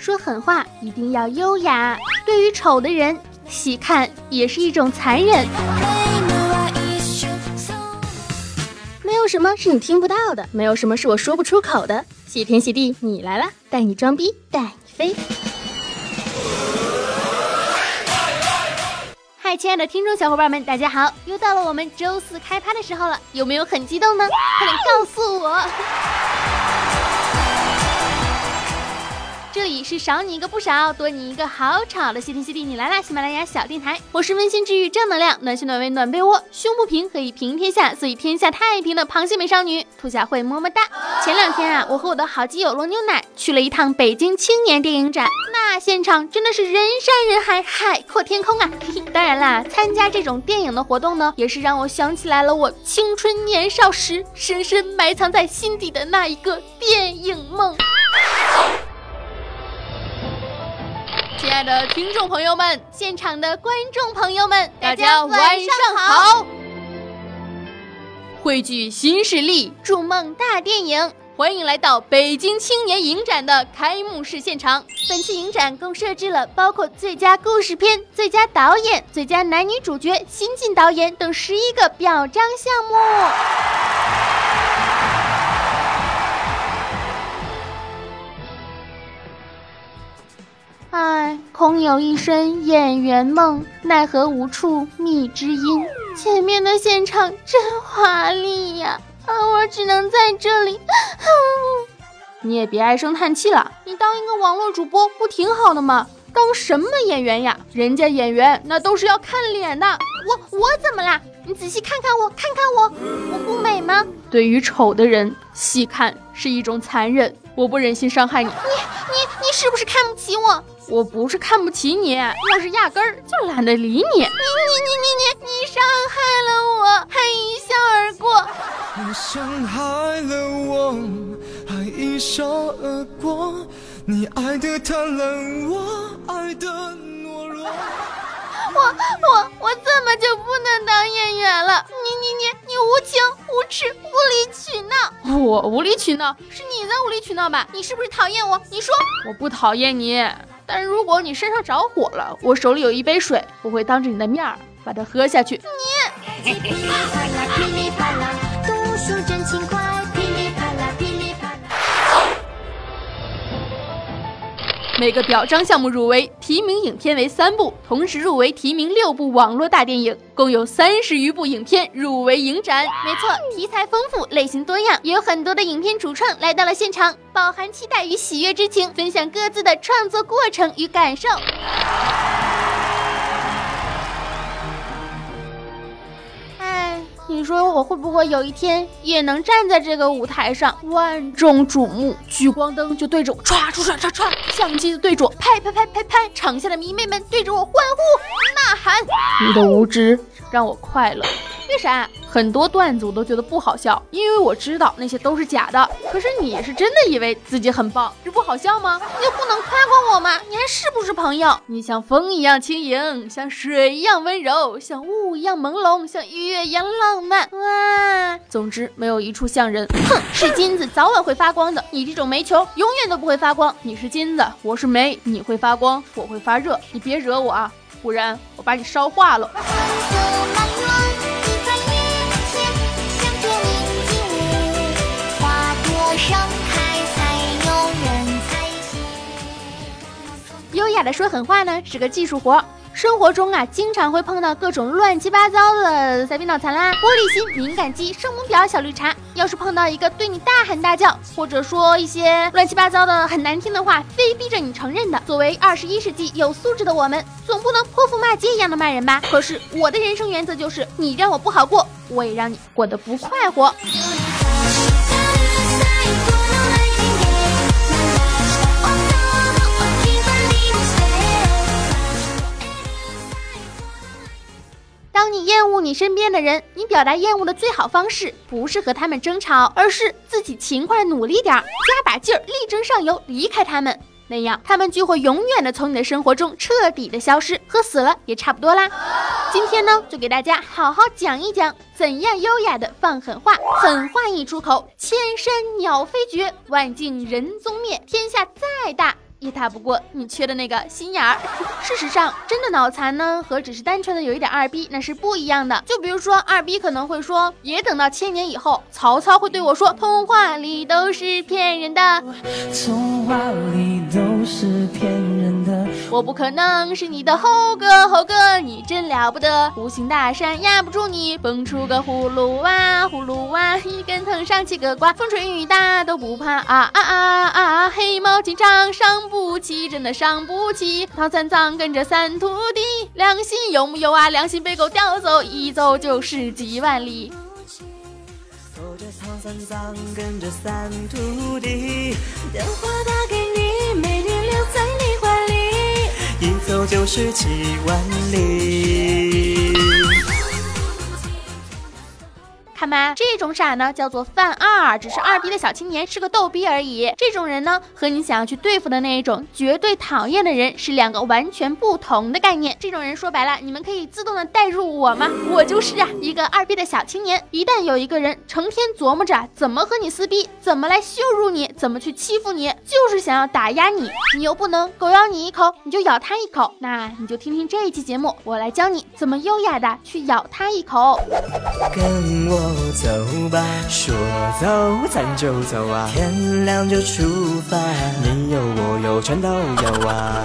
说狠话一定要优雅。对于丑的人，细看也是一种残忍。没有什么是你听不到的，没有什么是我说不出口的。谢天谢地，你来了，带你装逼，带你飞。嗨，亲爱的听众小伙伴们，大家好！又到了我们周四开趴的时候了，有没有很激动呢？快点告诉我！这里是少你一个不少，多你一个好吵的谢天谢地，你来啦！喜马拉雅小电台，我是温馨治愈正能量，暖心暖胃暖被窝，胸不平可以平天下，所以天下太平的螃蟹美少女兔小慧么么哒！前两天啊，我和我的好基友罗牛奶去了一趟北京青年电影展，那现场真的是人山人海，海阔天空啊！当然啦，参加这种电影的活动呢，也是让我想起来了我青春年少时深深埋藏在心底的那一个电影梦。爱的听众朋友们，现场的观众朋友们，大家晚上好！汇聚新势力，筑梦大电影，欢迎来到北京青年影展的开幕式现场。本次影展共设置了包括最佳故事片、最佳导演、最佳男女主角、新晋导演等十一个表彰项目。唉，空有一身演员梦，奈何无处觅知音。前面的现场真华丽呀，而我只能在这里。你也别唉声叹气了，你当一个网络主播不挺好的吗？当什么演员呀？人家演员那都是要看脸的。我我怎么啦？你仔细看看我，看看我，我不美吗？对于丑的人，细看是一种残忍。我不忍心伤害你。你你你是不是看不起我？我不是看不起你，我是压根儿就懒得理你。你你你你你你伤害了我，还一笑而过。你伤害了我，还一笑而过。你爱的贪婪，我爱的懦弱。我我我怎么就不能当演员了？你你你你无情无耻无理取闹！我无理取闹是你在无理取闹吧？你是不是讨厌我？你说我不讨厌你，但是如果你身上着火了，我手里有一杯水，我会当着你的面儿把它喝下去。你。每个表彰项目入围提名影片为三部，同时入围提名六部网络大电影，共有三十余部影片入围影展。没错，题材丰富，类型多样，也有很多的影片主创来到了现场，饱含期待与喜悦之情，分享各自的创作过程与感受。我会不会有一天也能站在这个舞台上，万众瞩目，聚光灯就对着我唰唰唰唰唰，相机就对着我拍拍拍拍拍，场下的迷妹们对着我欢呼呐喊，你的无知让我快乐。为啥？很多段子我都觉得不好笑，因为我知道那些都是假的。可是你是真的以为自己很棒，这不好笑吗？你就不能夸夸我吗？你还是不是朋友？你像风一样轻盈，像水一样温柔，像雾一样朦胧，像月一样浪漫。哇，总之没有一处像人。哼，是金子早晚会发光的，你这种煤球永远都不会发光。你是金子，我是煤，你会发光，我会发热。你别惹我啊，不然我把你烧化了。雅的说狠话呢是个技术活，生活中啊经常会碰到各种乱七八糟的塞宾脑残啦、玻璃心、敏感肌、圣母婊、小绿茶。要是碰到一个对你大喊大叫，或者说一些乱七八糟的很难听的话，非逼着你承认的，作为二十一世纪有素质的我们，总不能泼妇骂街一样的骂人吧？可是我的人生原则就是，你让我不好过，我也让你过得不快活。当你厌恶你身边的人，你表达厌恶的最好方式不是和他们争吵，而是自己勤快努力点儿，加把劲儿，力争上游，离开他们。那样，他们就会永远的从你的生活中彻底的消失，和死了也差不多啦。今天呢，就给大家好好讲一讲，怎样优雅的放狠话。狠话一出口，千山鸟飞绝，万径人踪灭。天下再打不过你缺的那个心眼儿。事实上，真的脑残呢和只是单纯的有一点二逼那是不一样的。就比如说二逼可能会说，也等到千年以后，曹操会对我说，童话里都是骗人的，童话里都是骗人的，我不可能是你的猴哥，猴哥你真了不得，无形大山压不住你，蹦出个葫芦娃，葫芦娃一根藤上七个瓜，风吹雨打都不怕啊啊啊啊！黑猫警长伤不起，真的伤不起。唐三藏跟着三徒弟，良心有木有啊？良心被狗叼走，一走就是几万里。走着唐三藏跟着三徒弟，电话打给就是几万里。看吧，这种傻呢叫做犯二，只是二逼的小青年，是个逗逼而已。这种人呢，和你想要去对付的那一种绝对讨厌的人是两个完全不同的概念。这种人说白了，你们可以自动的代入我吗？我就是啊，一个二逼的小青年。一旦有一个人成天琢磨着怎么和你撕逼，怎么来羞辱你，怎么去欺负你，就是想要打压你，你又不能狗咬你一口，你就咬他一口，那你就听听这一期节目，我来教你怎么优雅的去咬他一口。跟我走吧，说走咱就走啊，天亮就出发，你有我有全都有啊。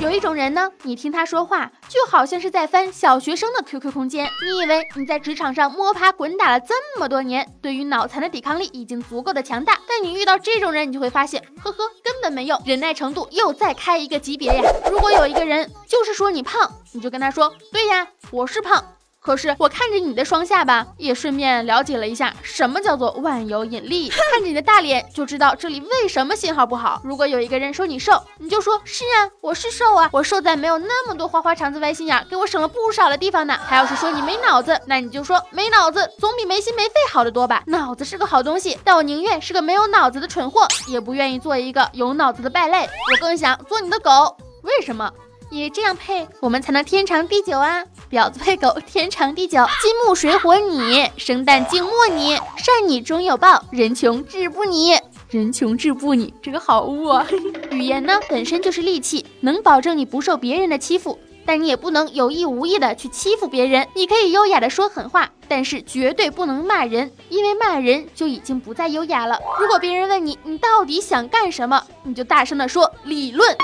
有一种人呢，你听他说话，就好像是在翻小学生的 QQ 空间。你以为你在职场上摸爬滚打了这么多年，对于脑残的抵抗力已经足够的强大，但你遇到这种人，你就会发现，呵呵，根本没用，忍耐程度又再开一个级别呀。如果有一个人就是说你胖，你就跟他说，对呀，我是胖。可是我看着你的双下巴，也顺便了解了一下什么叫做万有引力。看着你的大脸，就知道这里为什么信号不好。如果有一个人说你瘦，你就说是啊，我是瘦啊，我瘦在没有那么多花花肠子、歪心眼，给我省了不少的地方呢。他要是说你没脑子，那你就说没脑子总比没心没肺好得多吧。脑子是个好东西，但我宁愿是个没有脑子的蠢货，也不愿意做一个有脑子的败类。我更想做你的狗，为什么？也这样配，我们才能天长地久啊！婊子配狗，天长地久。金木水火你，生旦净末你，善你终有报，人穷志不你，人穷志不你，这个好污啊！语言呢，本身就是利器，能保证你不受别人的欺负，但你也不能有意无意的去欺负别人。你可以优雅的说狠话，但是绝对不能骂人，因为骂人就已经不再优雅了。如果别人问你，你到底想干什么，你就大声的说理论，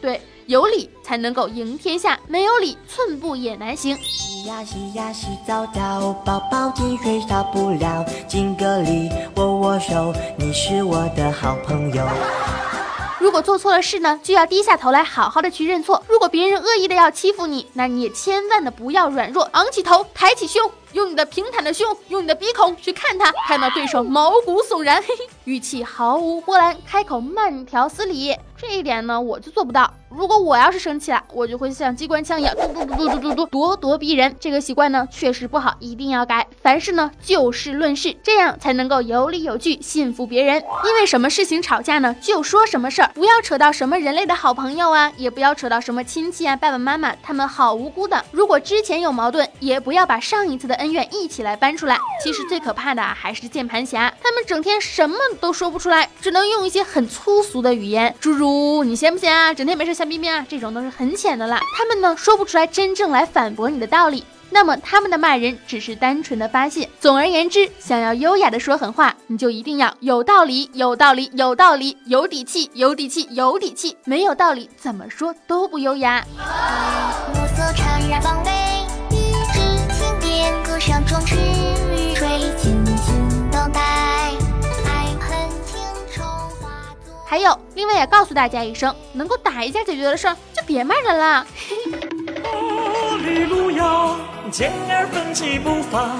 对。有理才能够赢天下，没有理寸步也难行。洗呀洗呀洗澡澡，宝宝进水少不了，敬个礼，握握手，你是我的好朋友。如果做错了事呢，就要低下头来，好好的去认错。如果别人恶意的要欺负你，那你也千万的不要软弱，昂起头，抬起胸，用你的平坦的胸，用你的鼻孔去看他，看到对手毛骨悚然，嘿嘿，语气毫无波澜，开口慢条斯理。这一点呢，我就做不到。如果我要是生气了，我就会像机关枪一样，嘟嘟嘟嘟嘟嘟嘟，咄咄逼人。这个习惯呢，确实不好，一定要改。凡事呢，就事论事，这样才能够有理有据，信服别人。因为什么事情吵架呢，就说什么事儿，不要扯到什么人类的好朋友啊，也不要扯到什么亲戚啊、爸爸妈妈，他们好无辜的。如果之前有矛盾，也不要把上一次的恩怨一起来搬出来。其实最可怕的还是键盘侠，他们整天什么都说不出来，只能用一些很粗俗的语言，诸如你闲不闲啊，整天没事瞎。逼逼啊，这种都是很浅的啦。他们呢说不出来真正来反驳你的道理，那么他们的骂人只是单纯的发泄。总而言之，想要优雅的说狠话，你就一定要有道理，有道理，有道理，有底气，有底气，有底气。没有道理，怎么说都不优雅。还有，另外也告诉大家一声，能够打一架解决的事儿，就别骂人了。哈利路亚，健儿奋起步伐。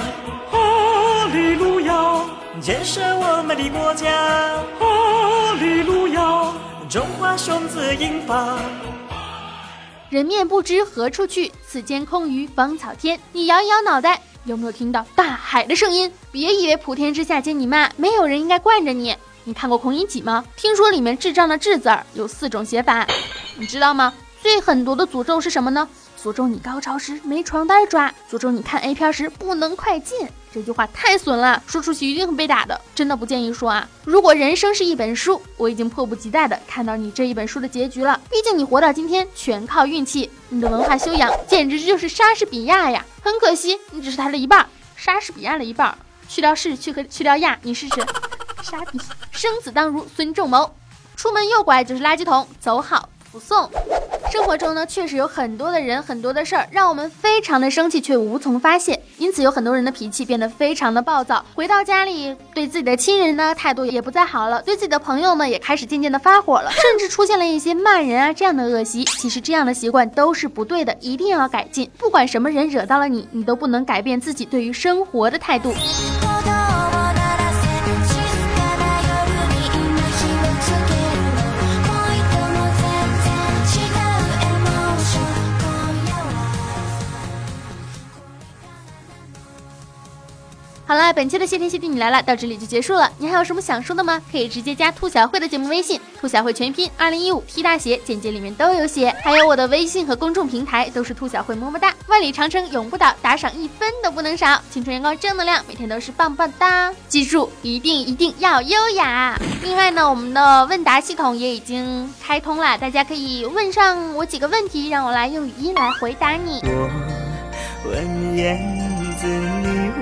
哈利路亚，建设我们的国家。哈利路亚，中华雄姿英发。人面不知何处去，此间空余芳草天。你摇一摇脑袋，有没有听到大海的声音？别以为普天之下皆你骂，没有人应该惯着你。你看过《孔乙己》吗？听说里面智障的“智”字儿有四种写法，你知道吗？最狠毒的诅咒是什么呢？诅咒你高潮时没床单抓，诅咒你看 A 片时不能快进，这句话太损了，说出去一定会被打的，真的不建议说啊。如果人生是一本书，我已经迫不及待的看到你这一本书的结局了。毕竟你活到今天全靠运气，你的文化修养简直就是莎士比亚呀。很可惜，你只是他的一半，莎士比亚的一半。去掉是去和去掉亚，你试试。傻逼，生子当如孙仲谋，出门右拐就是垃圾桶，走好。不送。生活中呢，确实有很多的人，很多的事儿，让我们非常的生气，却无从发泄。因此，有很多人的脾气变得非常的暴躁。回到家里，对自己的亲人呢，态度也不再好了，对自己的朋友呢，也开始渐渐的发火了，甚至出现了一些骂人啊这样的恶习。其实这样的习惯都是不对的，一定要改进。不管什么人惹到了你，你都不能改变自己对于生活的态度。好了，本期的谢天谢地你来了，到这里就结束了。你还有什么想说的吗？可以直接加兔小慧的节目微信，兔小慧全拼二零一五 T 大写，简介里面都有写。还有我的微信和公众平台都是兔小慧么么哒，万里长城永不倒，打赏一分都不能少。青春阳光正能量，每天都是棒棒哒。记住，一定一定要优雅。另外呢，我们的问答系统也已经开通了，大家可以问上我几个问题，让我来用语音来回答你。我问燕子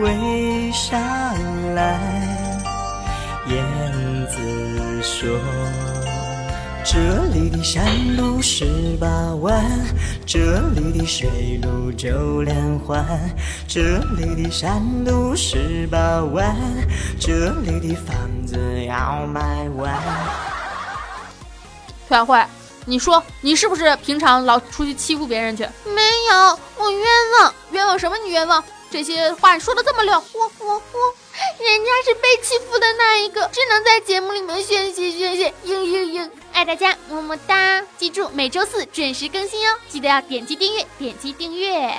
你为啥来？燕子说：这里的山路十八弯，这里的水路九连环，这里的山路十八弯，这里的房子要卖完。兔小慧，你说你是不是平常老出去欺负别人去？没有，我冤枉，冤枉什么？你冤枉？这些话说的这么溜，我我我，人家是被欺负的那一个，只能在节目里面宣泄宣泄，嘤嘤嘤，爱大家，么么哒！记住每周四准时更新哦，记得要点击订阅，点击订阅。